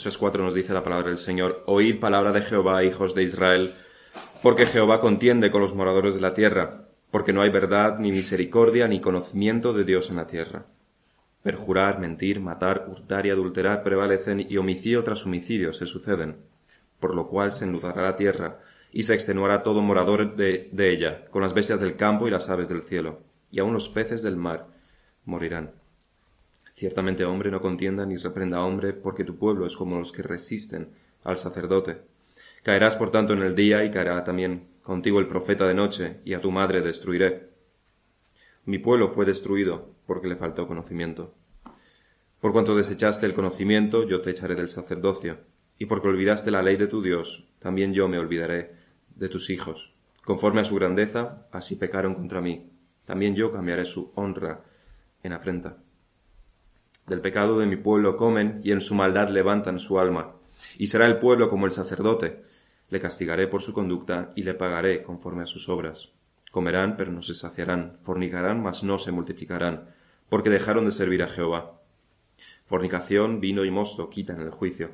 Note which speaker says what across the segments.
Speaker 1: Oseas 4 nos dice la palabra del Señor, Oíd palabra de Jehová, hijos de Israel, porque Jehová contiende con los moradores de la tierra, porque no hay verdad, ni misericordia, ni conocimiento de Dios en la tierra. Perjurar, mentir, matar, hurtar y adulterar prevalecen y homicidio tras homicidio se suceden, por lo cual se enludará la tierra y se extenuará todo morador de, de ella, con las bestias del campo y las aves del cielo, y aun los peces del mar morirán. Ciertamente hombre no contienda ni reprenda a hombre, porque tu pueblo es como los que resisten al sacerdote. Caerás por tanto en el día y caerá también contigo el profeta de noche, y a tu madre destruiré. Mi pueblo fue destruido porque le faltó conocimiento. Por cuanto desechaste el conocimiento, yo te echaré del sacerdocio, y porque olvidaste la ley de tu Dios, también yo me olvidaré de tus hijos. Conforme a su grandeza, así pecaron contra mí. También yo cambiaré su honra en afrenta. Del pecado de mi pueblo comen y en su maldad levantan su alma. Y será el pueblo como el sacerdote. Le castigaré por su conducta y le pagaré conforme a sus obras. Comerán, pero no se saciarán. Fornicarán, mas no se multiplicarán, porque dejaron de servir a Jehová. Fornicación, vino y mosto quitan el juicio.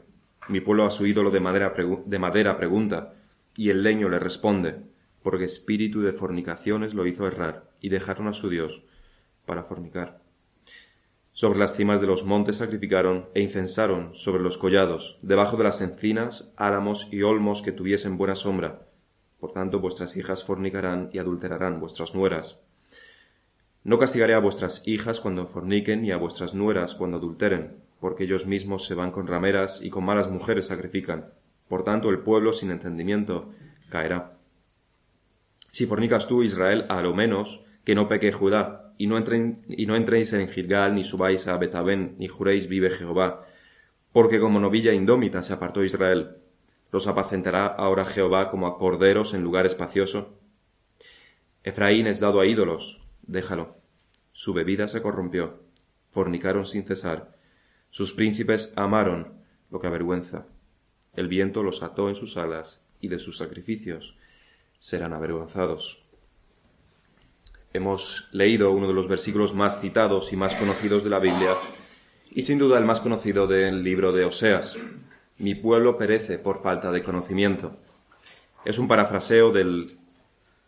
Speaker 1: Mi pueblo a su ídolo de madera, de madera pregunta, y el leño le responde, porque espíritu de fornicaciones lo hizo errar, y dejaron a su Dios para fornicar. Sobre las cimas de los montes sacrificaron e incensaron sobre los collados, debajo de las encinas, álamos y olmos que tuviesen buena sombra. Por tanto, vuestras hijas fornicarán y adulterarán vuestras nueras. No castigaré a vuestras hijas cuando forniquen y a vuestras nueras cuando adulteren, porque ellos mismos se van con rameras y con malas mujeres sacrifican. Por tanto, el pueblo sin entendimiento caerá. Si fornicas tú, Israel, a lo menos, que no peque Judá, y no, y no entréis en Gilgal, ni subáis a Betabén, ni juréis vive Jehová, porque como novilla indómita se apartó Israel. ¿Los apacentará ahora Jehová como a corderos en lugar espacioso? Efraín es dado a ídolos, déjalo. Su bebida se corrompió, fornicaron sin cesar, sus príncipes amaron lo que avergüenza. El viento los ató en sus alas, y de sus sacrificios serán avergonzados hemos leído uno de los versículos más citados y más conocidos de la Biblia, y sin duda el más conocido del libro de Oseas. Mi pueblo perece por falta de conocimiento. Es un parafraseo del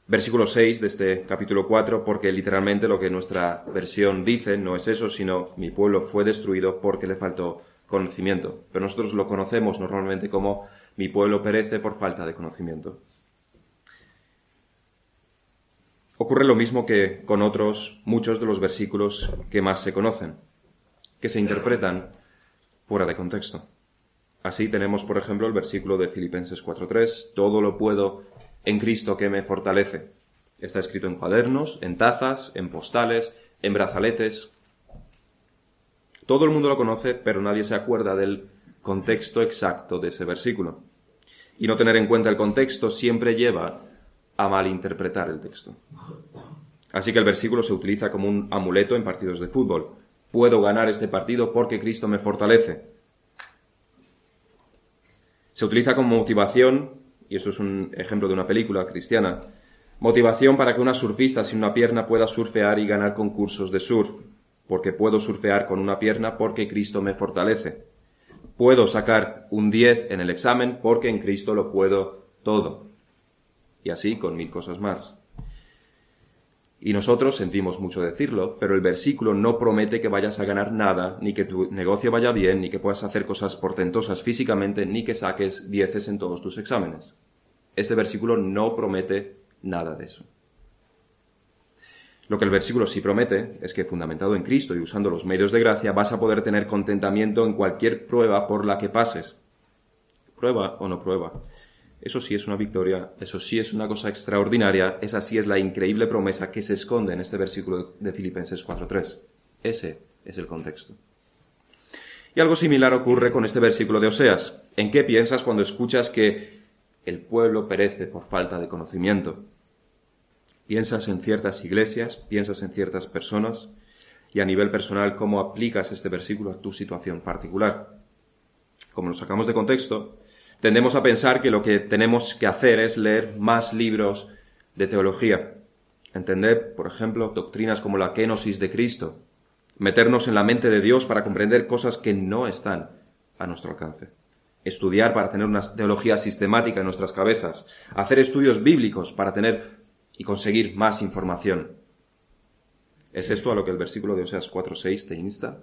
Speaker 1: versículo 6 de este capítulo 4, porque literalmente lo que nuestra versión dice no es eso, sino mi pueblo fue destruido porque le faltó conocimiento. Pero nosotros lo conocemos normalmente como mi pueblo perece por falta de conocimiento. Ocurre lo mismo que con otros muchos de los versículos que más se conocen, que se interpretan fuera de contexto. Así tenemos, por ejemplo, el versículo de Filipenses 4.3, todo lo puedo en Cristo que me fortalece. Está escrito en cuadernos, en tazas, en postales, en brazaletes. Todo el mundo lo conoce, pero nadie se acuerda del contexto exacto de ese versículo. Y no tener en cuenta el contexto siempre lleva a malinterpretar el texto. Así que el versículo se utiliza como un amuleto en partidos de fútbol. Puedo ganar este partido porque Cristo me fortalece. Se utiliza como motivación, y esto es un ejemplo de una película cristiana, motivación para que una surfista sin una pierna pueda surfear y ganar concursos de surf, porque puedo surfear con una pierna porque Cristo me fortalece. Puedo sacar un 10 en el examen porque en Cristo lo puedo todo y así con mil cosas más. Y nosotros sentimos mucho decirlo, pero el versículo no promete que vayas a ganar nada, ni que tu negocio vaya bien, ni que puedas hacer cosas portentosas físicamente, ni que saques dieces en todos tus exámenes. Este versículo no promete nada de eso. Lo que el versículo sí promete es que, fundamentado en Cristo y usando los medios de gracia, vas a poder tener contentamiento en cualquier prueba por la que pases. Prueba o no prueba. Eso sí es una victoria, eso sí es una cosa extraordinaria, esa sí es la increíble promesa que se esconde en este versículo de Filipenses 4.3. Ese es el contexto. Y algo similar ocurre con este versículo de Oseas. ¿En qué piensas cuando escuchas que el pueblo perece por falta de conocimiento? ¿Piensas en ciertas iglesias? ¿Piensas en ciertas personas? Y a nivel personal, ¿cómo aplicas este versículo a tu situación particular? Como lo sacamos de contexto, Tendemos a pensar que lo que tenemos que hacer es leer más libros de teología, entender, por ejemplo, doctrinas como la kenosis de Cristo, meternos en la mente de Dios para comprender cosas que no están a nuestro alcance. estudiar para tener una teología sistemática en nuestras cabezas, hacer estudios bíblicos para tener y conseguir más información. ¿Es esto a lo que el versículo de Oseas 4.6 te insta?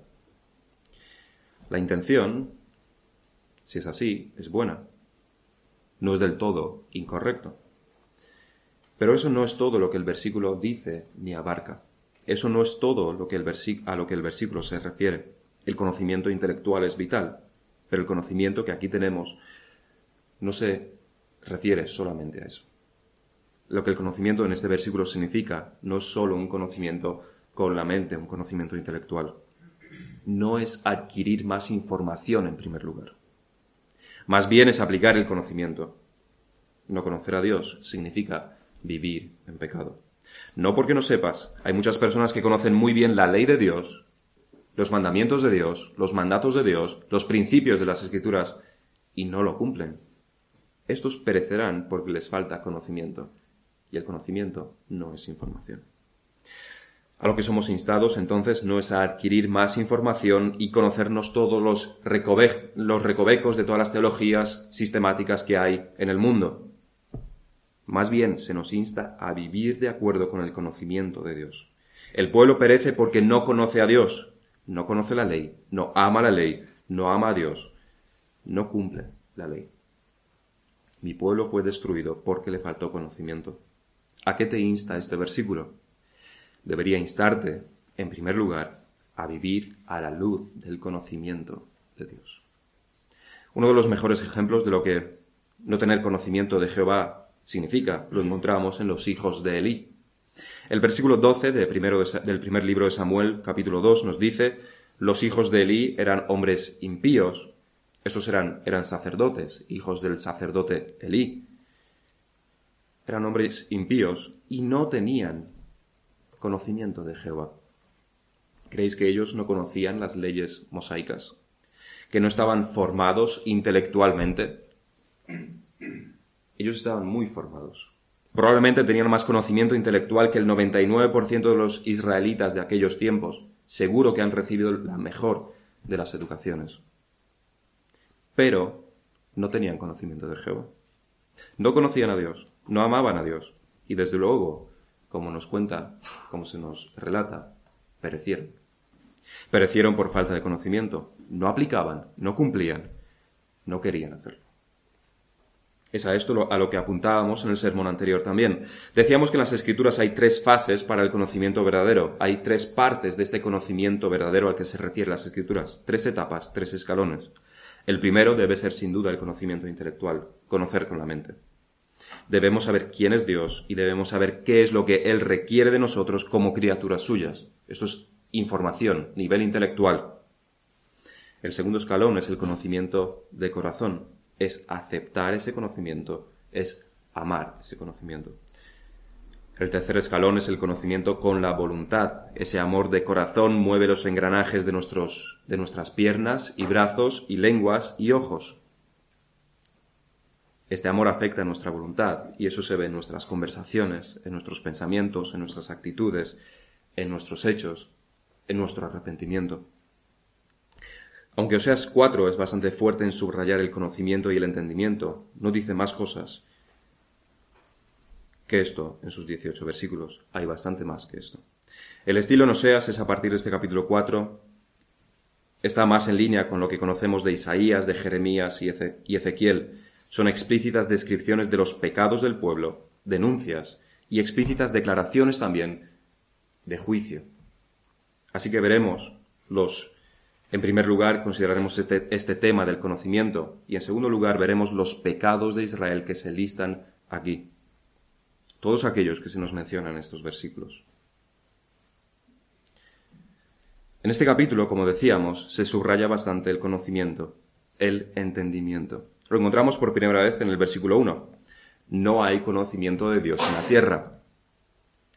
Speaker 1: La intención, si es así, es buena. No es del todo incorrecto. Pero eso no es todo lo que el versículo dice ni abarca. Eso no es todo lo que el a lo que el versículo se refiere. El conocimiento intelectual es vital, pero el conocimiento que aquí tenemos no se refiere solamente a eso. Lo que el conocimiento en este versículo significa no es solo un conocimiento con la mente, un conocimiento intelectual. No es adquirir más información en primer lugar. Más bien es aplicar el conocimiento. No conocer a Dios significa vivir en pecado. No porque no sepas, hay muchas personas que conocen muy bien la ley de Dios, los mandamientos de Dios, los mandatos de Dios, los principios de las escrituras, y no lo cumplen. Estos perecerán porque les falta conocimiento, y el conocimiento no es información. A lo que somos instados entonces no es a adquirir más información y conocernos todos los, los recovecos de todas las teologías sistemáticas que hay en el mundo. Más bien se nos insta a vivir de acuerdo con el conocimiento de Dios. El pueblo perece porque no conoce a Dios, no conoce la ley, no ama la ley, no ama a Dios, no cumple la ley. Mi pueblo fue destruido porque le faltó conocimiento. ¿A qué te insta este versículo? Debería instarte, en primer lugar, a vivir a la luz del conocimiento de Dios. Uno de los mejores ejemplos de lo que no tener conocimiento de Jehová significa, lo encontramos en los hijos de Elí. El versículo 12 del primer libro de Samuel, capítulo 2, nos dice, los hijos de Elí eran hombres impíos, esos eran, eran sacerdotes, hijos del sacerdote Elí. Eran hombres impíos y no tenían conocimiento de Jehová. ¿Creéis que ellos no conocían las leyes mosaicas? ¿Que no estaban formados intelectualmente? Ellos estaban muy formados. Probablemente tenían más conocimiento intelectual que el 99% de los israelitas de aquellos tiempos. Seguro que han recibido la mejor de las educaciones. Pero no tenían conocimiento de Jehová. No conocían a Dios, no amaban a Dios. Y desde luego, como nos cuenta, como se nos relata, perecieron. Perecieron por falta de conocimiento. No aplicaban, no cumplían, no querían hacerlo. Es a esto a lo que apuntábamos en el sermón anterior también. Decíamos que en las escrituras hay tres fases para el conocimiento verdadero. Hay tres partes de este conocimiento verdadero al que se refieren las escrituras. Tres etapas, tres escalones. El primero debe ser sin duda el conocimiento intelectual, conocer con la mente. Debemos saber quién es Dios y debemos saber qué es lo que Él requiere de nosotros como criaturas suyas. Esto es información, nivel intelectual. El segundo escalón es el conocimiento de corazón, es aceptar ese conocimiento, es amar ese conocimiento. El tercer escalón es el conocimiento con la voluntad. Ese amor de corazón mueve los engranajes de, nuestros, de nuestras piernas y brazos y lenguas y ojos. Este amor afecta a nuestra voluntad y eso se ve en nuestras conversaciones, en nuestros pensamientos, en nuestras actitudes, en nuestros hechos, en nuestro arrepentimiento. Aunque Oseas 4 es bastante fuerte en subrayar el conocimiento y el entendimiento, no dice más cosas que esto en sus 18 versículos. Hay bastante más que esto. El estilo en Oseas es a partir de este capítulo 4, está más en línea con lo que conocemos de Isaías, de Jeremías y Ezequiel. Son explícitas descripciones de los pecados del pueblo, denuncias y explícitas declaraciones también de juicio. Así que veremos los en primer lugar, consideraremos este, este, tema del conocimiento y en segundo lugar veremos los pecados de Israel que se listan aquí. Todos aquellos que se nos mencionan en estos versículos. En este capítulo, como decíamos, se subraya bastante el conocimiento, el entendimiento. Lo encontramos por primera vez en el versículo 1. No hay conocimiento de Dios en la tierra.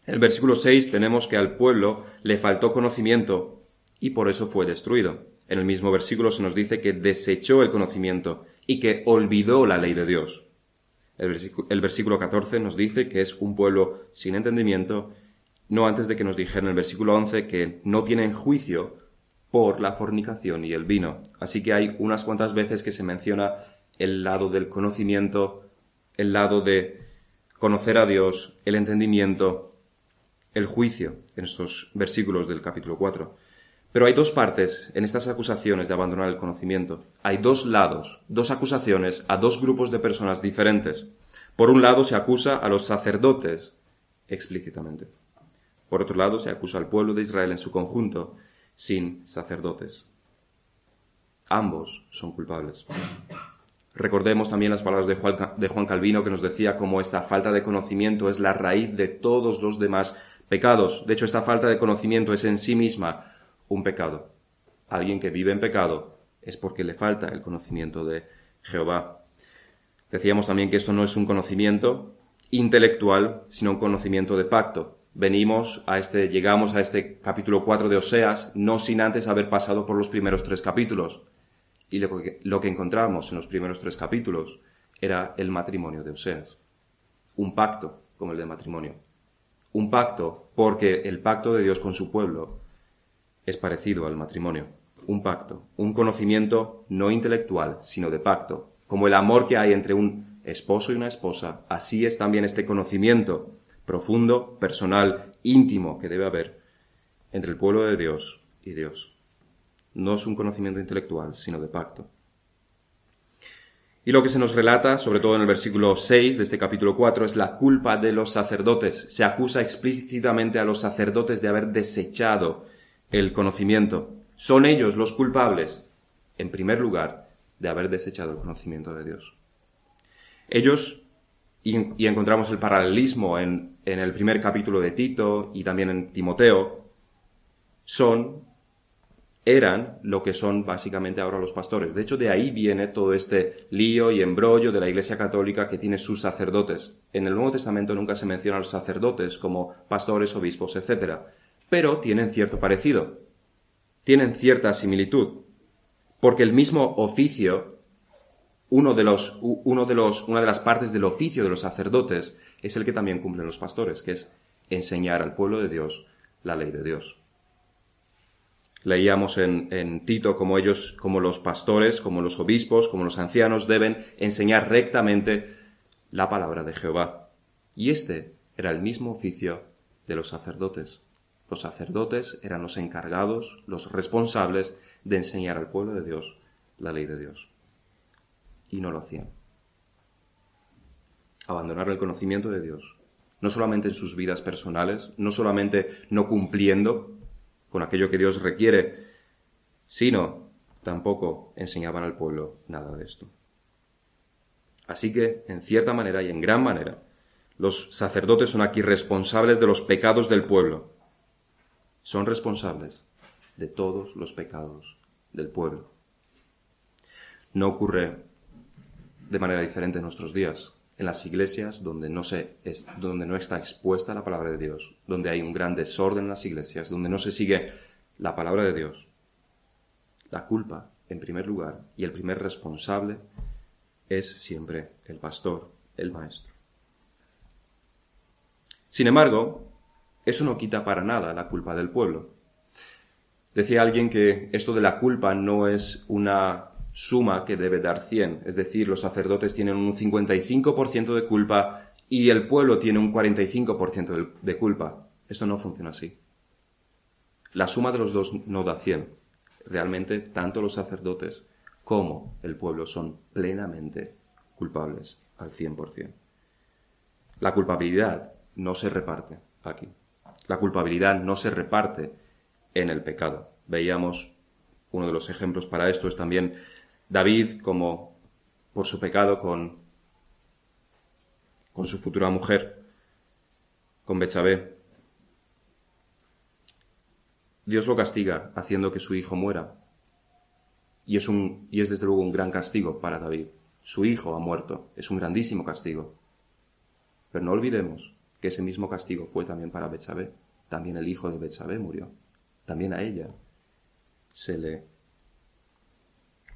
Speaker 1: En el versículo 6 tenemos que al pueblo le faltó conocimiento y por eso fue destruido. En el mismo versículo se nos dice que desechó el conocimiento y que olvidó la ley de Dios. El versículo, 14 nos dice que es un pueblo sin entendimiento, no antes de que nos dijera en el versículo 11 que no tienen juicio por la fornicación y el vino. Así que hay unas cuantas veces que se menciona el lado del conocimiento, el lado de conocer a Dios, el entendimiento, el juicio, en estos versículos del capítulo 4. Pero hay dos partes en estas acusaciones de abandonar el conocimiento. Hay dos lados, dos acusaciones a dos grupos de personas diferentes. Por un lado se acusa a los sacerdotes explícitamente. Por otro lado se acusa al pueblo de Israel en su conjunto sin sacerdotes. Ambos son culpables. Recordemos también las palabras de Juan, Calvino que nos decía cómo esta falta de conocimiento es la raíz de todos los demás pecados. De hecho, esta falta de conocimiento es en sí misma un pecado. Alguien que vive en pecado es porque le falta el conocimiento de Jehová. Decíamos también que esto no es un conocimiento intelectual, sino un conocimiento de pacto. Venimos a este, llegamos a este capítulo 4 de Oseas, no sin antes haber pasado por los primeros tres capítulos. Y lo que, lo que encontramos en los primeros tres capítulos era el matrimonio de Oseas. Un pacto como el de matrimonio. Un pacto porque el pacto de Dios con su pueblo es parecido al matrimonio. Un pacto, un conocimiento no intelectual, sino de pacto. Como el amor que hay entre un esposo y una esposa, así es también este conocimiento profundo, personal, íntimo que debe haber entre el pueblo de Dios y Dios no es un conocimiento intelectual, sino de pacto. Y lo que se nos relata, sobre todo en el versículo 6 de este capítulo 4, es la culpa de los sacerdotes. Se acusa explícitamente a los sacerdotes de haber desechado el conocimiento. Son ellos los culpables, en primer lugar, de haber desechado el conocimiento de Dios. Ellos, y, encontramos el paralelismo en, en el primer capítulo de Tito y también en Timoteo, son eran lo que son básicamente ahora los pastores. De hecho, de ahí viene todo este lío y embrollo de la Iglesia Católica que tiene sus sacerdotes. En el Nuevo Testamento nunca se menciona a los sacerdotes como pastores, obispos, etc. Pero tienen cierto parecido, tienen cierta similitud, porque el mismo oficio, uno de los, uno de los, una de las partes del oficio de los sacerdotes es el que también cumplen los pastores, que es enseñar al pueblo de Dios la ley de Dios. Leíamos en, Tito como ellos, como los pastores, como los obispos, como los ancianos deben enseñar rectamente la palabra de Jehová. Y este era el mismo oficio de los sacerdotes. Los sacerdotes eran los encargados, los responsables de enseñar al pueblo de Dios la ley de Dios. Y no lo hacían. Abandonar el conocimiento de Dios, no solamente en sus vidas personales, no solamente no cumpliendo con aquello que Dios requiere, sino tampoco enseñaban al pueblo nada de esto. Así que, en cierta manera y en gran manera, los sacerdotes son aquí responsables de los pecados del pueblo. Son responsables de todos los pecados del pueblo. No ocurre de manera diferente en nuestros días en las iglesias donde no, se, donde no está expuesta la palabra de Dios, donde hay un gran desorden en las iglesias, donde no se sigue la palabra de Dios. La culpa, en primer lugar, y el primer responsable es siempre el pastor, el maestro. Sin embargo, eso no quita para nada la culpa del pueblo. Decía alguien que esto de la culpa no es una suma que debe dar 100. Es decir, los sacerdotes tienen un 55% de culpa y el pueblo tiene un 45% de culpa. Esto no funciona así. La suma de los dos no da 100. Realmente, tanto los sacerdotes como el pueblo son plenamente culpables al 100%. La culpabilidad no se reparte aquí. La culpabilidad no se reparte en el pecado. Veíamos uno de los ejemplos para esto es también David como por su pecado con, con su futura mujer, con Betsabé. Dios lo castiga haciendo que su hijo muera. Y es, un, y es desde luego un gran castigo para David. Su hijo ha muerto. Es un grandísimo castigo. Pero no olvidemos que ese mismo castigo fue también para Betsabé. También el hijo de Betsabé murió. También a ella se le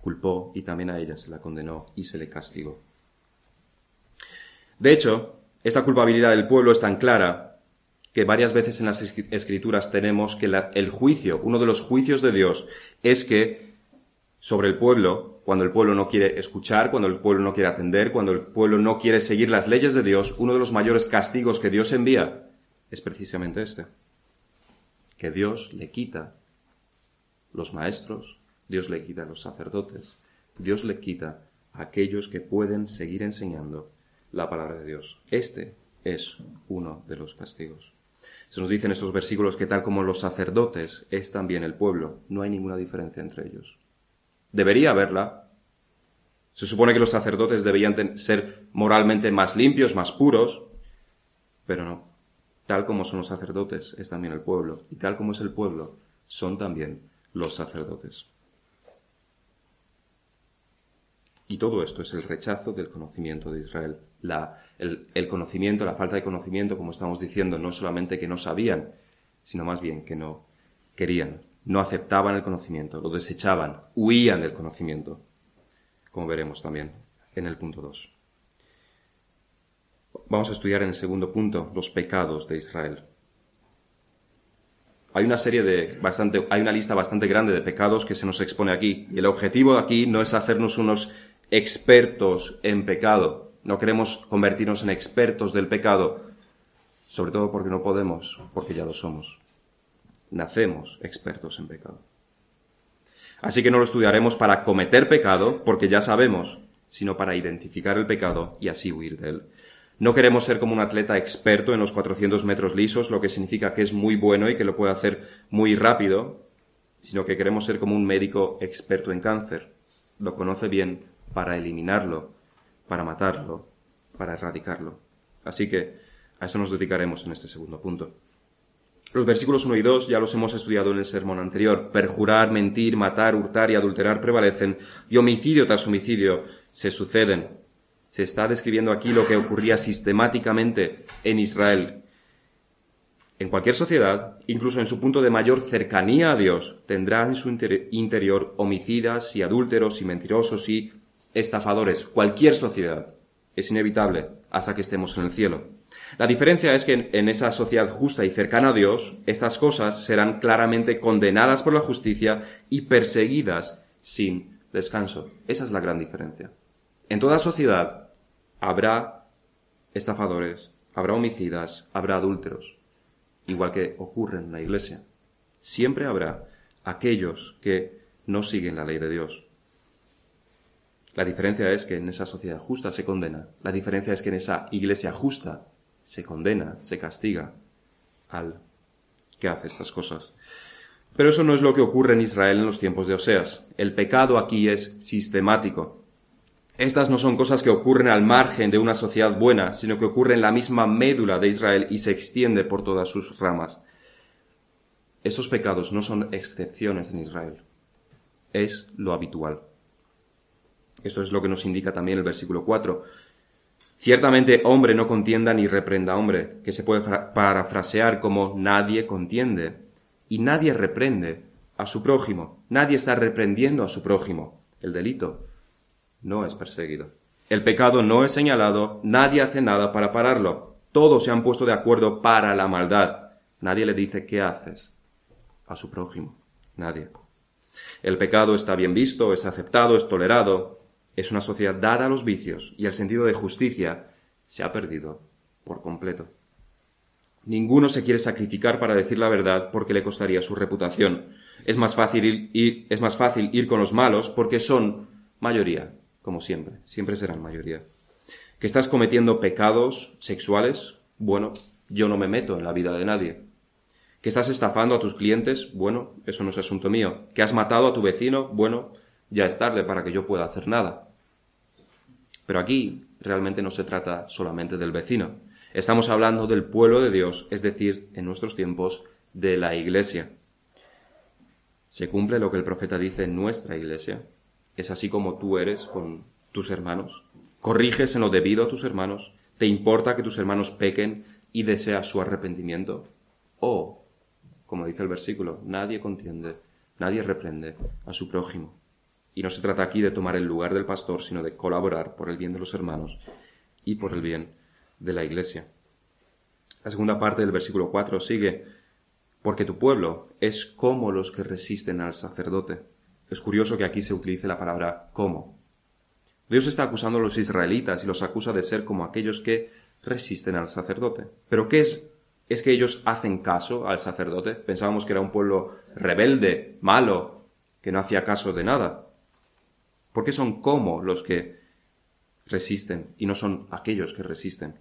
Speaker 1: culpó y también a ella se la condenó y se le castigó. De hecho, esta culpabilidad del pueblo es tan clara que varias veces en las escrituras tenemos que el juicio, uno de los juicios de Dios, es que sobre el pueblo cuando el pueblo no quiere escuchar, cuando el pueblo no quiere atender, cuando el pueblo no quiere seguir las leyes de Dios, uno de los mayores castigos que Dios envía es precisamente este. Que Dios le quita los maestros, Dios le quita los sacerdotes, Dios le quita a aquellos que pueden seguir enseñando la palabra de Dios. Este es uno de los castigos. Se nos dice en estos versículos que tal como los sacerdotes es también el pueblo, no hay ninguna diferencia entre ellos. Debería haberla. Se supone que los sacerdotes deberían ser moralmente más limpios, más puros, pero no. Tal como son los sacerdotes es también el pueblo, y tal como es el pueblo son también los sacerdotes. Y todo esto es el rechazo del conocimiento de Israel. el, el, conocimiento, la falta de conocimiento, como estamos diciendo, no solamente que no sabían, sino más bien que no querían no aceptaban el conocimiento, lo desechaban, huían del conocimiento, como veremos también en el punto 2. Vamos a estudiar en el segundo punto los pecados de Israel. Hay una serie de bastante, hay una lista bastante grande de pecados que se nos expone aquí. Y el objetivo aquí no es hacernos unos expertos en pecado. No queremos convertirnos en expertos del pecado, sobre todo porque no podemos, porque ya lo somos nacemos expertos en pecado. Así que no lo estudiaremos para cometer pecado, porque ya sabemos, sino para identificar el pecado y así huir de él. No queremos ser como un atleta experto en los 400 metros lisos, lo que significa que es muy bueno y que lo puede hacer muy rápido, sino que queremos ser como un médico experto en cáncer. Lo conoce bien para eliminarlo, para matarlo, para erradicarlo. Así que a eso nos dedicaremos en este segundo punto. Los versículos 1 y 2 ya los hemos estudiado en el sermón anterior. Perjurar, mentir, matar, hurtar y adulterar prevalecen, y homicidio tras homicidio se suceden. Se está describiendo aquí lo que ocurría sistemáticamente en Israel. En cualquier sociedad, incluso en su punto de mayor cercanía a Dios, tendrá en su interior homicidas y adúlteros y mentirosos y estafadores. Cualquier sociedad. Es inevitable hasta que estemos en el cielo. La diferencia es que en, esa sociedad justa y cercana a Dios, estas cosas serán claramente condenadas por la justicia y perseguidas sin descanso. Esa es la gran diferencia. En toda sociedad habrá estafadores, habrá homicidas, habrá adúlteros, igual que ocurre en la iglesia. Siempre habrá aquellos que no siguen la ley de Dios. La diferencia es que en esa sociedad justa se condena. La diferencia es que en esa iglesia justa se condena, se castiga al que hace estas cosas. Pero eso no es lo que ocurre en Israel en los tiempos de Oseas. El pecado aquí es sistemático. Estas no son cosas que ocurren al margen de una sociedad buena, sino que ocurren en la misma médula de Israel y se extiende por todas sus ramas. Esos pecados no son excepciones en Israel, es lo habitual. Esto es lo que nos indica también el versículo 4. Ciertamente hombre no contienda ni reprenda hombre, que se puede parafrasear como nadie contiende y nadie reprende a su prójimo. Nadie está reprendiendo a su prójimo. El delito no es perseguido. El pecado no es señalado, nadie hace nada para pararlo. Todos se han puesto de acuerdo para la maldad. Nadie le dice qué haces a su prójimo. Nadie. El pecado está bien visto, es aceptado, es tolerado, es una sociedad dada a los vicios y el sentido de justicia se ha perdido por completo. Ninguno se quiere sacrificar para decir la verdad porque le costaría su reputación. Es más fácil ir, es más fácil ir con los malos porque son mayoría, como siempre, siempre serán mayoría. Que estás cometiendo pecados sexuales, bueno, yo no me meto en la vida de nadie. Que estás estafando a tus clientes, bueno, eso no es asunto mío. Que has matado a tu vecino, bueno, ya es tarde para que yo pueda hacer nada. Pero aquí realmente no se trata solamente del vecino. Estamos hablando del pueblo de Dios, es decir, en nuestros tiempos, de la iglesia. ¿Se cumple lo que el profeta dice en nuestra iglesia? ¿Es así como tú eres con tus hermanos? ¿Corriges en lo debido a tus hermanos? ¿Te importa que tus hermanos pequen y deseas su arrepentimiento? O, como dice el versículo, nadie contiende, nadie reprende a su prójimo. Y no se trata aquí de tomar el lugar del pastor, sino de colaborar por el bien de los hermanos y por el bien de la iglesia. La segunda parte del versículo 4 sigue, porque tu pueblo es como los que resisten al sacerdote. Es curioso que aquí se utilice la palabra como. Dios está acusando a los israelitas y los acusa de ser como aquellos que resisten al sacerdote. ¿Pero qué es? ¿Es que ellos hacen caso al sacerdote? Pensábamos que era un pueblo rebelde, malo, que no hacía caso de nada. ¿Por qué son como los que resisten y no son aquellos que resisten?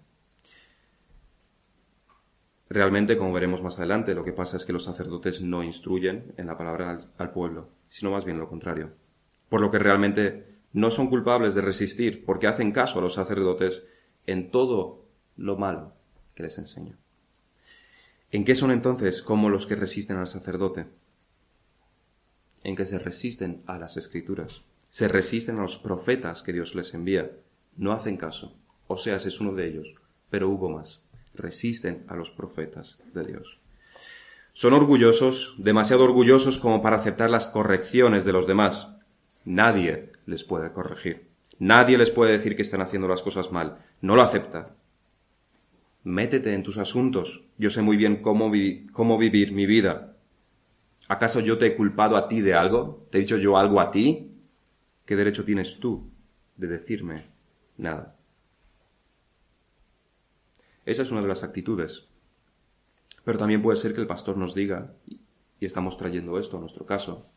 Speaker 1: Realmente, como veremos más adelante, lo que pasa es que los sacerdotes no instruyen en la palabra al, pueblo, sino más bien lo contrario. Por lo que realmente no son culpables de resistir, porque hacen caso a los sacerdotes en todo lo malo que les enseña. ¿En qué son entonces como los que resisten al sacerdote? En que se resisten a las escrituras, se resisten a los profetas que Dios les envía, no hacen caso. Oseas es uno de ellos, pero hubo más resisten a los profetas de Dios. Son orgullosos, demasiado orgullosos como para aceptar las correcciones de los demás. Nadie les puede corregir. Nadie les puede decir que están haciendo las cosas mal. No lo acepta. Métete en tus asuntos. Yo sé muy bien cómo, cómo vivir mi vida. ¿Acaso yo te he culpado a ti de algo? ¿Te he dicho yo algo a ti? ¿Qué derecho tienes tú de decirme nada? Esa es una de las actitudes. Pero también puede ser que el pastor nos diga, y estamos trayendo esto a nuestro caso,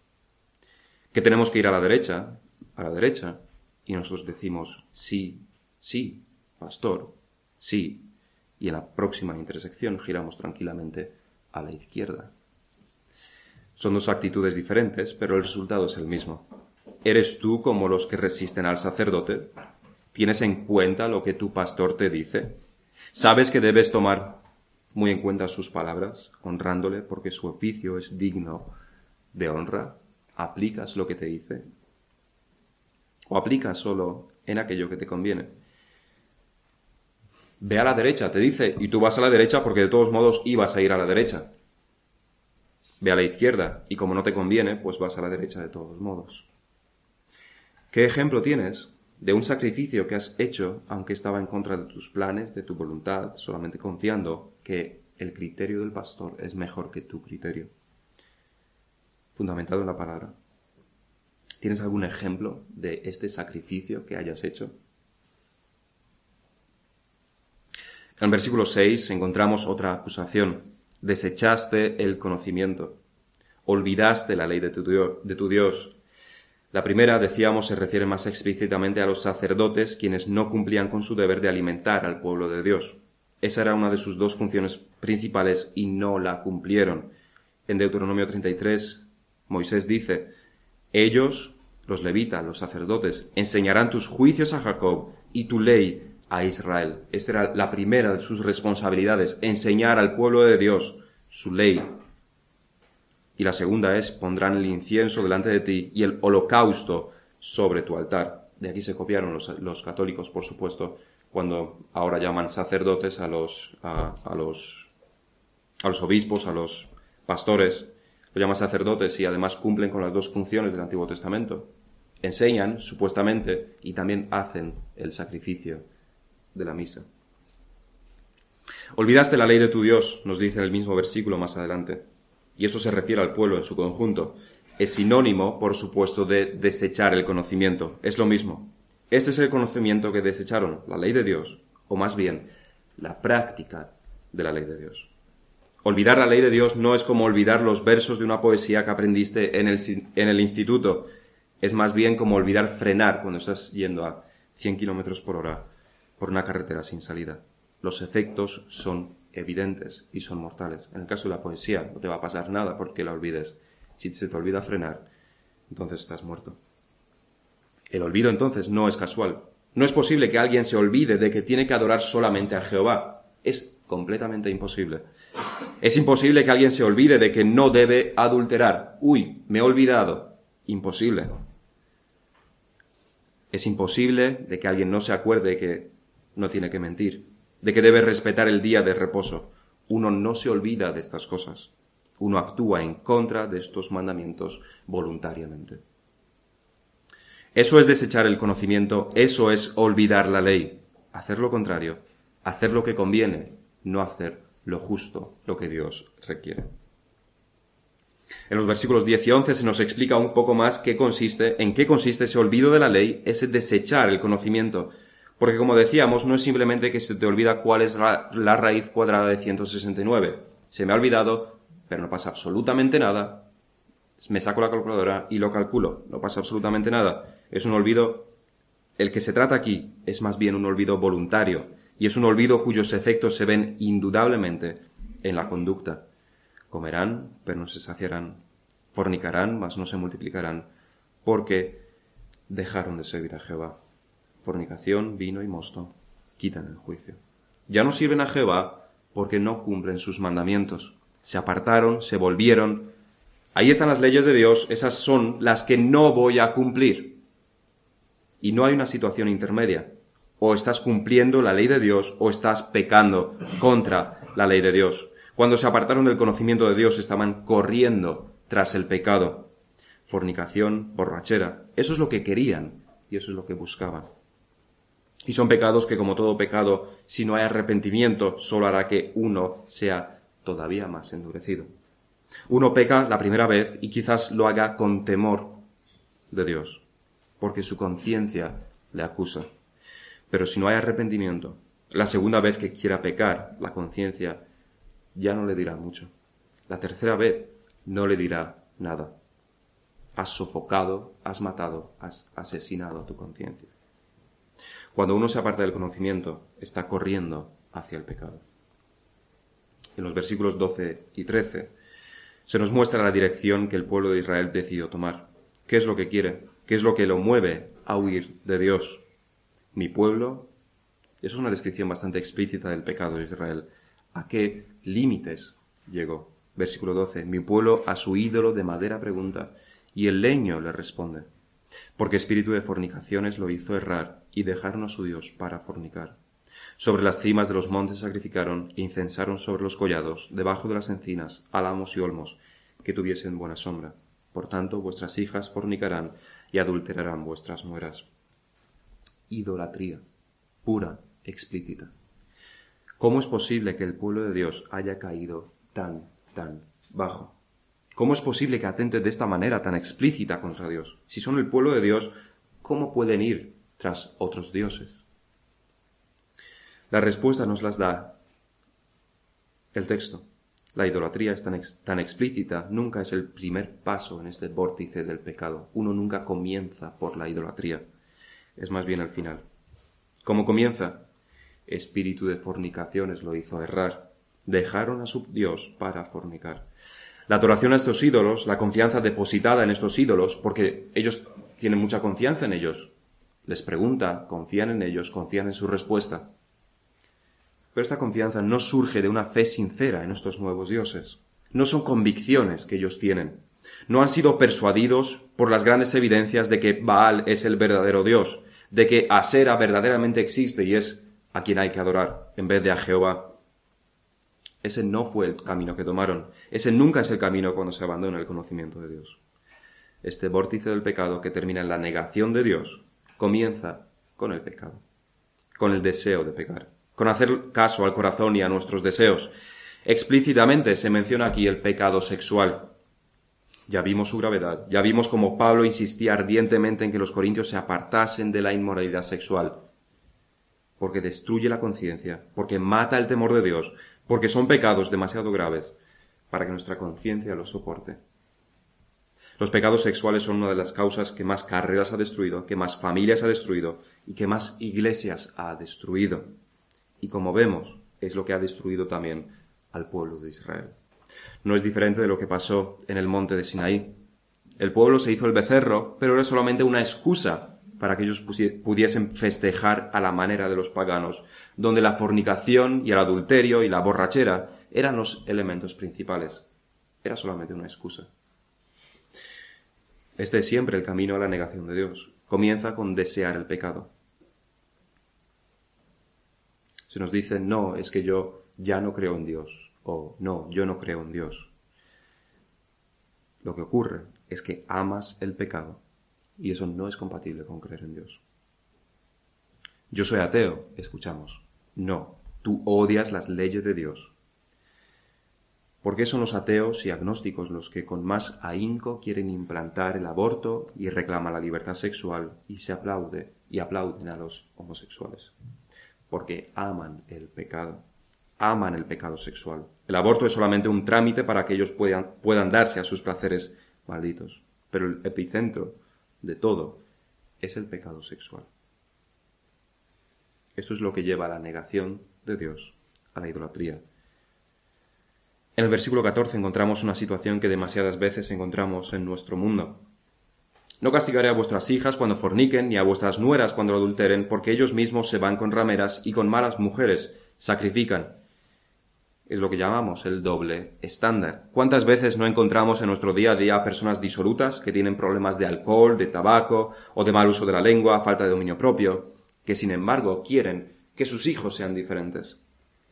Speaker 1: que tenemos que ir a la derecha, a la derecha, y nosotros decimos sí, sí, pastor, sí, y en la próxima intersección giramos tranquilamente a la izquierda. Son dos actitudes diferentes, pero el resultado es el mismo. ¿Eres tú como los que resisten al sacerdote? ¿Tienes en cuenta lo que tu pastor te dice? Sabes que debes tomar muy en cuenta sus palabras, honrándole porque su oficio es digno de honra. ¿Aplicas lo que te dice? ¿O aplicas solo en aquello que te conviene? Ve a la derecha, te dice, y tú vas a la derecha porque de todos modos ibas a ir a la derecha. Ve a la izquierda, y como no te conviene, pues vas a la derecha de todos modos. ¿Qué ejemplo tienes de un sacrificio que has hecho, aunque estaba en contra de tus planes, de tu voluntad, solamente confiando que el criterio del pastor es mejor que tu criterio. Fundamentado en la palabra. ¿Tienes algún ejemplo de este sacrificio que hayas hecho? En el versículo 6 encontramos otra acusación. Desechaste el conocimiento. Olvidaste la ley de tu de tu Dios la primera, decíamos, se refiere más explícitamente a los sacerdotes, quienes no cumplían con su deber de alimentar al pueblo de Dios. Esa era una de sus dos funciones principales y no la cumplieron. En Deuteronomio 33, Moisés dice, ellos, los levitas, los sacerdotes, enseñarán tus juicios a Jacob y tu ley a Israel. Esa era la primera de sus responsabilidades, enseñar al pueblo de Dios su ley y la segunda es, pondrán el incienso delante de ti y el holocausto sobre tu altar. De aquí se copiaron los, católicos, por supuesto, cuando ahora llaman sacerdotes a los, a, los, a los obispos, a los pastores, lo llaman sacerdotes y además cumplen con las dos funciones del Antiguo Testamento. Enseñan, supuestamente, y también hacen el sacrificio de la misa. Olvidaste la ley de tu Dios, nos dice en el mismo versículo más adelante y eso se refiere al pueblo en su conjunto, es sinónimo, por supuesto, de desechar el conocimiento. Es lo mismo. Este es el conocimiento que desecharon, la ley de Dios, o más bien, la práctica de la ley de Dios. Olvidar la ley de Dios no es como olvidar los versos de una poesía que aprendiste en el, en el instituto. Es más bien como olvidar frenar cuando estás yendo a 100 kilómetros por hora por una carretera sin salida. Los efectos son evidentes y son mortales. En el caso de la poesía no te va a pasar nada porque la olvides. Si se te olvida frenar, entonces estás muerto. El olvido entonces no es casual. No es posible que alguien se olvide de que tiene que adorar solamente a Jehová. Es completamente imposible. Es imposible que alguien se olvide de que no debe adulterar. Uy, me he olvidado. Imposible. Es imposible de que alguien no se acuerde que no tiene que mentir de que debe respetar el día de reposo. Uno no se olvida de estas cosas. Uno actúa en contra de estos mandamientos voluntariamente. Eso es desechar el conocimiento, eso es olvidar la ley. Hacer lo contrario, hacer lo que conviene, no hacer lo justo, lo que Dios requiere. En los versículos 10 y 11 se nos explica un poco más qué consiste, en qué consiste ese olvido de la ley, ese desechar el conocimiento. Porque como decíamos, no es simplemente que se te olvida cuál es la, raíz cuadrada de 169. Se me ha olvidado, pero no pasa absolutamente nada. Me saco la calculadora y lo calculo. No pasa absolutamente nada. Es un olvido. El que se trata aquí es más bien un olvido voluntario, y es un olvido cuyos efectos se ven indudablemente en la conducta. Comerán, pero no se saciarán. Fornicarán, mas no se multiplicarán, porque dejaron de servir a Jehová. Fornicación, vino y mosto quitan el juicio. Ya no sirven a Jehová porque no cumplen sus mandamientos. Se apartaron, se volvieron. Ahí están las leyes de Dios, esas son las que no voy a cumplir. Y no hay una situación intermedia. O estás cumpliendo la ley de Dios o estás pecando contra la ley de Dios. Cuando se apartaron del conocimiento de Dios estaban corriendo tras el pecado. Fornicación, borrachera. Eso es lo que querían y eso es lo que buscaban. Y son pecados que, como todo pecado, si no hay arrepentimiento, solo hará que uno sea todavía más endurecido. Uno peca la primera vez y quizás lo haga con temor de Dios, porque su conciencia le acusa. Pero si no hay arrepentimiento, la segunda vez que quiera pecar, la conciencia ya no le dirá mucho. La tercera vez no le dirá nada. Has sofocado, has matado, has asesinado a tu conciencia. Cuando uno se aparta del conocimiento, está corriendo hacia el pecado. En los versículos 12 y 13 se nos muestra la dirección que el pueblo de Israel decidió tomar. ¿Qué es lo que quiere? ¿Qué es lo que lo mueve a huir de Dios? Mi pueblo. Eso es una descripción bastante explícita del pecado de Israel a qué límites llegó. Versículo 12. Mi pueblo a su ídolo de madera pregunta, y el leño le responde. Porque espíritu de fornicaciones lo hizo errar, y dejaron a su Dios para fornicar. Sobre las cimas de los montes sacrificaron, e incensaron sobre los collados, debajo de las encinas, álamos y olmos, que tuviesen buena sombra. Por tanto, vuestras hijas fornicarán y adulterarán vuestras nueras. Idolatría, pura, explícita. ¿Cómo es posible que el pueblo de Dios haya caído tan, tan bajo? ¿Cómo es posible que atente de esta manera tan explícita contra Dios? Si son el pueblo de Dios, ¿cómo pueden ir tras otros dioses? La respuesta nos las da el texto. La idolatría es tan, tan, explícita, nunca es el primer paso en este vórtice del pecado. Uno nunca comienza por la idolatría, es más bien el final. ¿Cómo comienza? espíritu de fornicaciones lo hizo errar. Dejaron a su Dios para fornicar. La adoración a estos ídolos, la confianza depositada en estos ídolos, porque ellos tienen mucha confianza en ellos. Les pregunta, confían en ellos, confían en su respuesta. Pero esta confianza no surge de una fe sincera en estos nuevos dioses. No son convicciones que ellos tienen. No han sido persuadidos por las grandes evidencias de que Baal es el verdadero Dios, de que Asera verdaderamente existe y es a quien hay que adorar en vez de a Jehová. Ese no fue el camino que tomaron. Ese nunca es el camino cuando se abandona el conocimiento de Dios. Este vórtice del pecado que termina en la negación de Dios comienza con el pecado, con el deseo de pecar, con hacer caso al corazón y a nuestros deseos. Explícitamente se menciona aquí el pecado sexual. Ya vimos su gravedad, ya vimos cómo Pablo insistía ardientemente en que los corintios se apartasen de la inmoralidad sexual porque destruye la conciencia, porque mata el temor de Dios, porque son pecados demasiado graves para que nuestra conciencia los soporte. Los pecados sexuales son una de las causas que más carreras ha destruido, que más familias ha destruido y que más iglesias ha destruido. Y como vemos, es lo que ha destruido también al pueblo de Israel. No es diferente de lo que pasó en el monte de Sinaí. El pueblo se hizo el becerro, pero era solamente una excusa para que ellos pudiesen festejar a la manera de los paganos, donde la fornicación y el adulterio y la borrachera eran los elementos principales. Era solamente una excusa. Este es siempre el camino a la negación de Dios. Comienza con desear el pecado. Se nos dice, no, es que yo ya no creo en Dios, o no, yo no creo en Dios. Lo que ocurre es que amas el pecado y eso no es compatible con creer en Dios. Yo soy ateo, escuchamos. No, tú odias las leyes de Dios. ¿Por son los ateos y agnósticos los que con más ahínco quieren implantar el aborto y reclaman la libertad sexual y se aplaude y aplauden a los homosexuales? Porque aman el pecado, aman el pecado sexual. El aborto es solamente un trámite para que ellos puedan, puedan darse a sus placeres malditos. Pero el epicentro de todo es el pecado sexual. Esto es lo que lleva a la negación de Dios, a la idolatría. En el versículo 14 encontramos una situación que demasiadas veces encontramos en nuestro mundo. No castigaré a vuestras hijas cuando forniquen, ni a vuestras nueras cuando adulteren, porque ellos mismos se van con rameras y con malas mujeres sacrifican. Es lo que llamamos el doble estándar. ¿Cuántas veces no encontramos en nuestro día a día personas disolutas que tienen problemas de alcohol, de tabaco o de mal uso de la lengua, falta de dominio propio? que sin embargo quieren que sus hijos sean diferentes.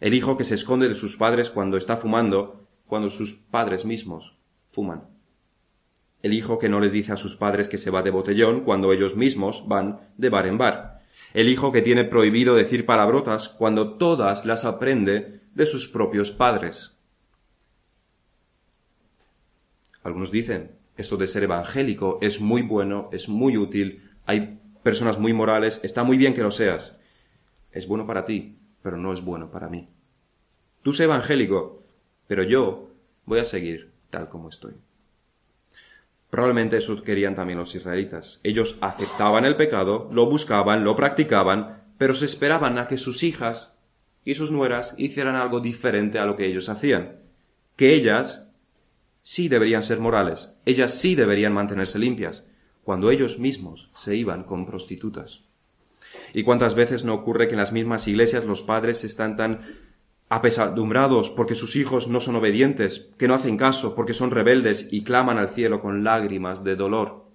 Speaker 1: El hijo que se esconde de sus padres cuando está fumando, cuando sus padres mismos fuman. El hijo que no les dice a sus padres que se va de botellón cuando ellos mismos van de bar en bar. El hijo que tiene prohibido decir palabrotas cuando todas las aprende de sus propios padres. Algunos dicen, esto de ser evangélico es muy bueno, es muy útil, hay personas muy morales, está muy bien que lo seas. Es bueno para ti, pero no es bueno para mí. Tú sé evangélico, pero yo voy a seguir tal como estoy. Probablemente eso querían también los israelitas. Ellos aceptaban el pecado, lo buscaban, lo practicaban, pero se esperaban a que sus hijas y sus nueras hicieran algo diferente a lo que ellos hacían. Que ellas sí deberían ser morales, ellas sí deberían mantenerse limpias, cuando ellos mismos se iban con prostitutas. ¿Y cuántas veces no ocurre que en las mismas iglesias los padres están tan apesadumbrados porque sus hijos no son obedientes, que no hacen caso porque son rebeldes y claman al cielo con lágrimas de dolor?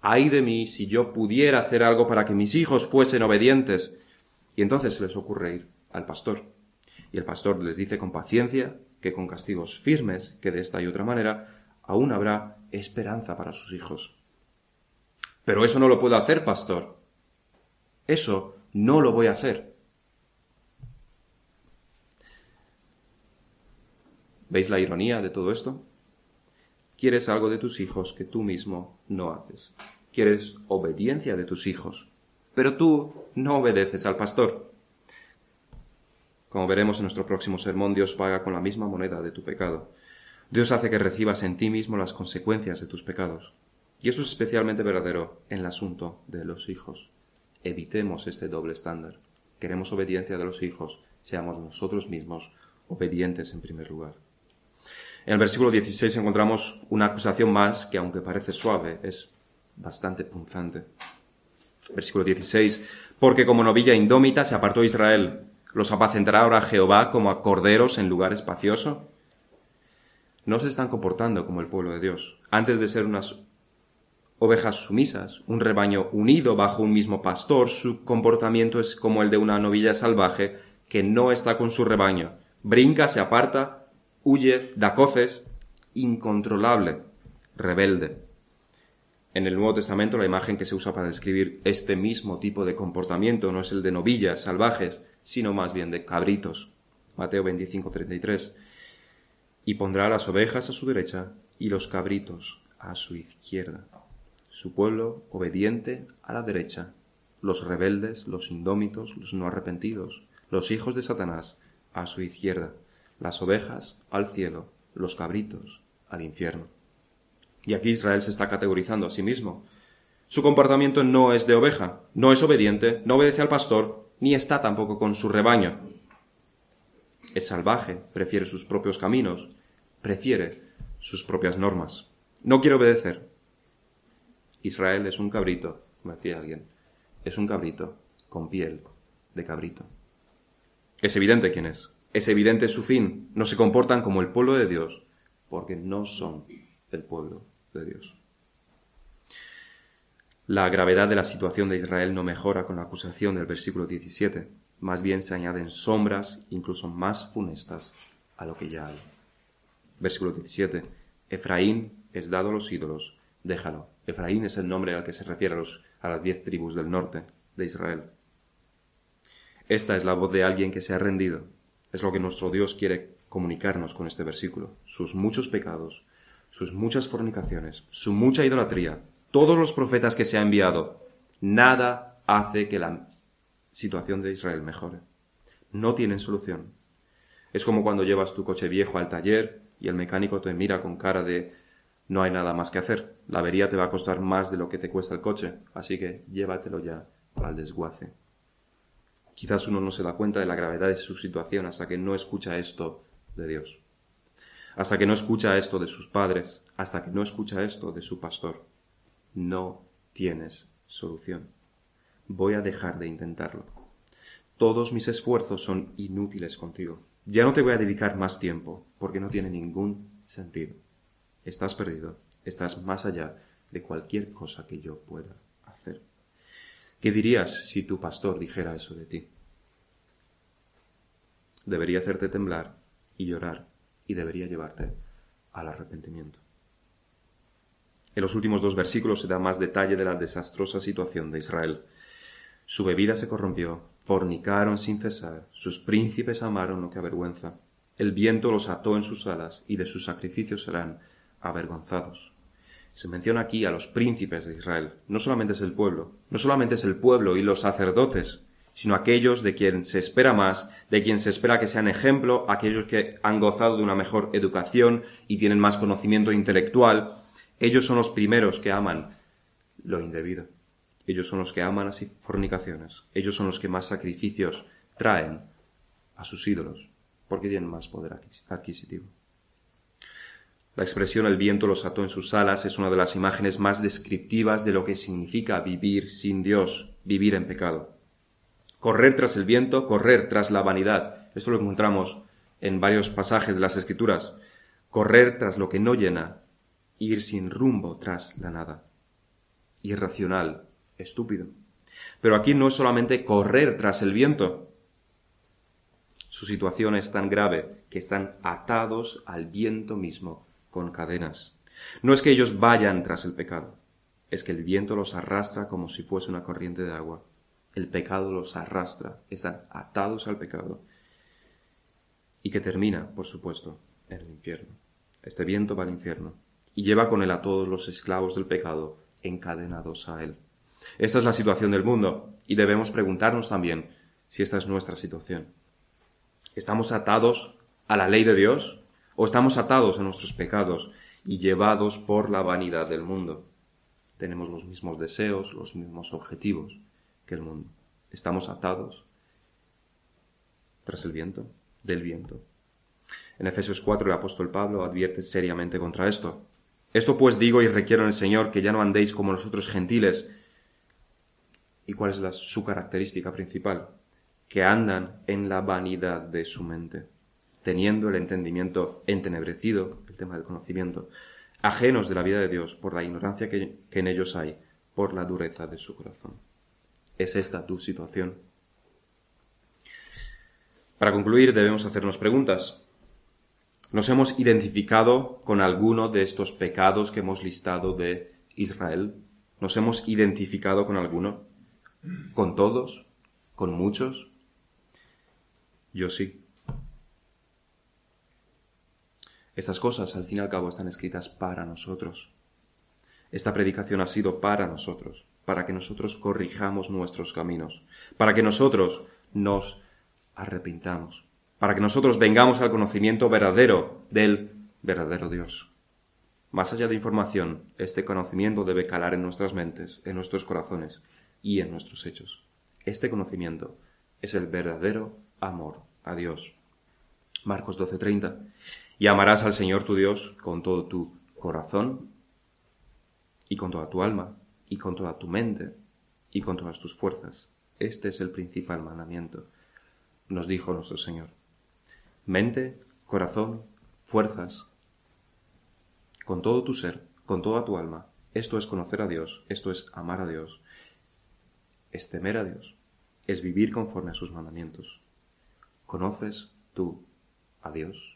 Speaker 1: Ay de mí si yo pudiera hacer algo para que mis hijos fuesen obedientes. Y entonces se les ocurre ir al pastor. Y el pastor les dice con paciencia que con castigos firmes, que de esta y otra manera, aún habrá esperanza para sus hijos. Pero eso no lo puedo hacer, pastor. Eso no lo voy a hacer. ¿Veis la ironía de todo esto? Quieres algo de tus hijos que tú mismo no haces. Quieres obediencia de tus hijos, pero tú no obedeces al pastor. Como veremos en nuestro próximo sermón, Dios paga con la misma moneda de tu pecado. Dios hace que recibas en ti mismo las consecuencias de tus pecados. Y eso es especialmente verdadero en el asunto de los hijos. Evitemos este doble estándar. Queremos obediencia de los hijos, seamos nosotros mismos obedientes en primer lugar. En el versículo 16 encontramos una acusación más que, aunque parece suave, es bastante punzante. Versículo 16. Porque como novilla indómita se apartó Israel, los apacentará ahora Jehová como a corderos en lugar espacioso no se están comportando como el pueblo de Dios. Antes de ser unas ovejas sumisas, un rebaño unido bajo un mismo pastor, su comportamiento es como el de una novilla salvaje que no está con su rebaño. Brinca, se aparta, huye, da coces, incontrolable, rebelde. En el Nuevo Testamento la imagen que se usa para describir este mismo tipo de comportamiento no es el de novillas salvajes, sino más bien de cabritos. Mateo 25, 33 y pondrá las ovejas a su derecha y los cabritos a su izquierda. Su pueblo obediente a la derecha, los rebeldes, los indómitos, los no arrepentidos, los hijos de Satanás a su izquierda, las ovejas al cielo, los cabritos al infierno. Y aquí Israel se está categorizando a sí mismo. Su comportamiento no es de oveja, no es obediente, no obedece al pastor, ni está tampoco con su rebaño. Es salvaje, prefiere sus propios caminos, prefiere sus propias normas. No quiere obedecer. Israel es un cabrito, me decía alguien, es un cabrito con piel de cabrito. Es evidente quién es, es evidente su fin. No se comportan como el pueblo de Dios porque no son el pueblo de Dios. La gravedad de la situación de Israel no mejora con la acusación del versículo 17 más bien se añaden sombras incluso más funestas a lo que ya hay. Versículo 17. Efraín es dado a los ídolos, déjalo. Efraín es el nombre al que se refiere a, las diez tribus del norte de Israel. Esta es la voz de alguien que se ha rendido. Es lo que nuestro Dios quiere comunicarnos con este versículo. Sus muchos pecados, sus muchas fornicaciones, su mucha idolatría, todos los profetas que se ha enviado, nada hace que la situación de Israel mejore. No tienen solución. Es como cuando llevas tu coche viejo al taller y el mecánico te mira con cara de no hay nada más que hacer. La avería te va a costar más de lo que te cuesta el coche, así que llévatelo ya al desguace. Quizás uno no se da cuenta de la gravedad de su situación hasta que no escucha esto de Dios, hasta que no escucha esto de sus padres, hasta que no escucha esto de su pastor. No tienes solución. Voy a dejar de intentarlo. Todos mis esfuerzos son inútiles contigo. Ya no te voy a dedicar más tiempo, porque no tiene ningún sentido. Estás perdido, estás más allá de cualquier cosa que yo pueda. ¿Qué dirías si tu pastor dijera eso de ti? Debería hacerte temblar y llorar y debería llevarte al arrepentimiento. En los últimos dos versículos se da más detalle de la desastrosa situación de Israel. Su bebida se corrompió, fornicaron sin cesar, sus príncipes amaron lo que avergüenza. El viento los ató en sus alas y de sus sacrificios serán avergonzados. Se menciona aquí a los príncipes de Israel. No solamente es el pueblo, no solamente es el pueblo y los sacerdotes, sino aquellos de quien se espera más, de quien se espera que sean ejemplo, aquellos que han gozado de una mejor educación y tienen más conocimiento intelectual. Ellos son los primeros que aman lo indebido. Ellos son los que aman las fornicaciones. Ellos son los que más sacrificios traen a sus ídolos, porque tienen más poder adquisitivo. La expresión el viento los ató en sus alas es una de las imágenes más descriptivas de lo que significa vivir sin Dios, vivir en pecado. Correr tras el viento, correr tras la vanidad. Esto lo encontramos en varios pasajes de las Escrituras. Correr tras lo que no llena, ir sin rumbo tras la nada. Irracional, estúpido. Pero aquí no es solamente correr tras el viento. Su situación es tan grave que están atados al viento mismo con cadenas. No es que ellos vayan tras el pecado, es que el viento los arrastra como si fuese una corriente de agua. El pecado los arrastra, están atados al pecado. Y que termina, por supuesto, en el infierno. Este viento va al infierno y lleva con él a todos los esclavos del pecado encadenados a él. Esta es la situación del mundo y debemos preguntarnos también si esta es nuestra situación. ¿Estamos atados a la ley de Dios? O estamos atados a nuestros pecados y llevados por la vanidad del mundo. Tenemos los mismos deseos, los mismos objetivos que el mundo. Estamos atados tras el viento, del viento. En Efesios 4 el apóstol Pablo advierte seriamente contra esto. Esto pues digo y requiero en el Señor que ya no andéis como los otros gentiles. ¿Y cuál es la, su característica principal? Que andan en la vanidad de su mente teniendo el entendimiento entenebrecido, el tema del conocimiento, ajenos de la vida de Dios por la ignorancia que, en ellos hay, por la dureza de su corazón. ¿Es esta tu situación? Para concluir, debemos hacernos preguntas. ¿Nos hemos identificado con alguno de estos pecados que hemos listado de Israel? ¿Nos hemos identificado con alguno? ¿Con todos? ¿Con muchos? Yo sí. Estas cosas, al fin y al cabo, están escritas para nosotros. Esta predicación ha sido para nosotros, para que nosotros corrijamos nuestros caminos, para que nosotros nos arrepintamos, para que nosotros vengamos al conocimiento verdadero del verdadero Dios. Más allá de información, este conocimiento debe calar en nuestras mentes, en nuestros corazones y en nuestros hechos. Este conocimiento es el verdadero amor a Dios. Marcos 12:30. Y amarás al Señor tu Dios con todo tu corazón y con toda tu alma y con toda tu mente y con todas tus fuerzas. Este es el principal mandamiento, nos dijo nuestro Señor. Mente, corazón, fuerzas, con todo tu ser, con toda tu alma. Esto es conocer a Dios, esto es amar a Dios, es temer a Dios, es vivir conforme a sus mandamientos. ¿Conoces tú a Dios?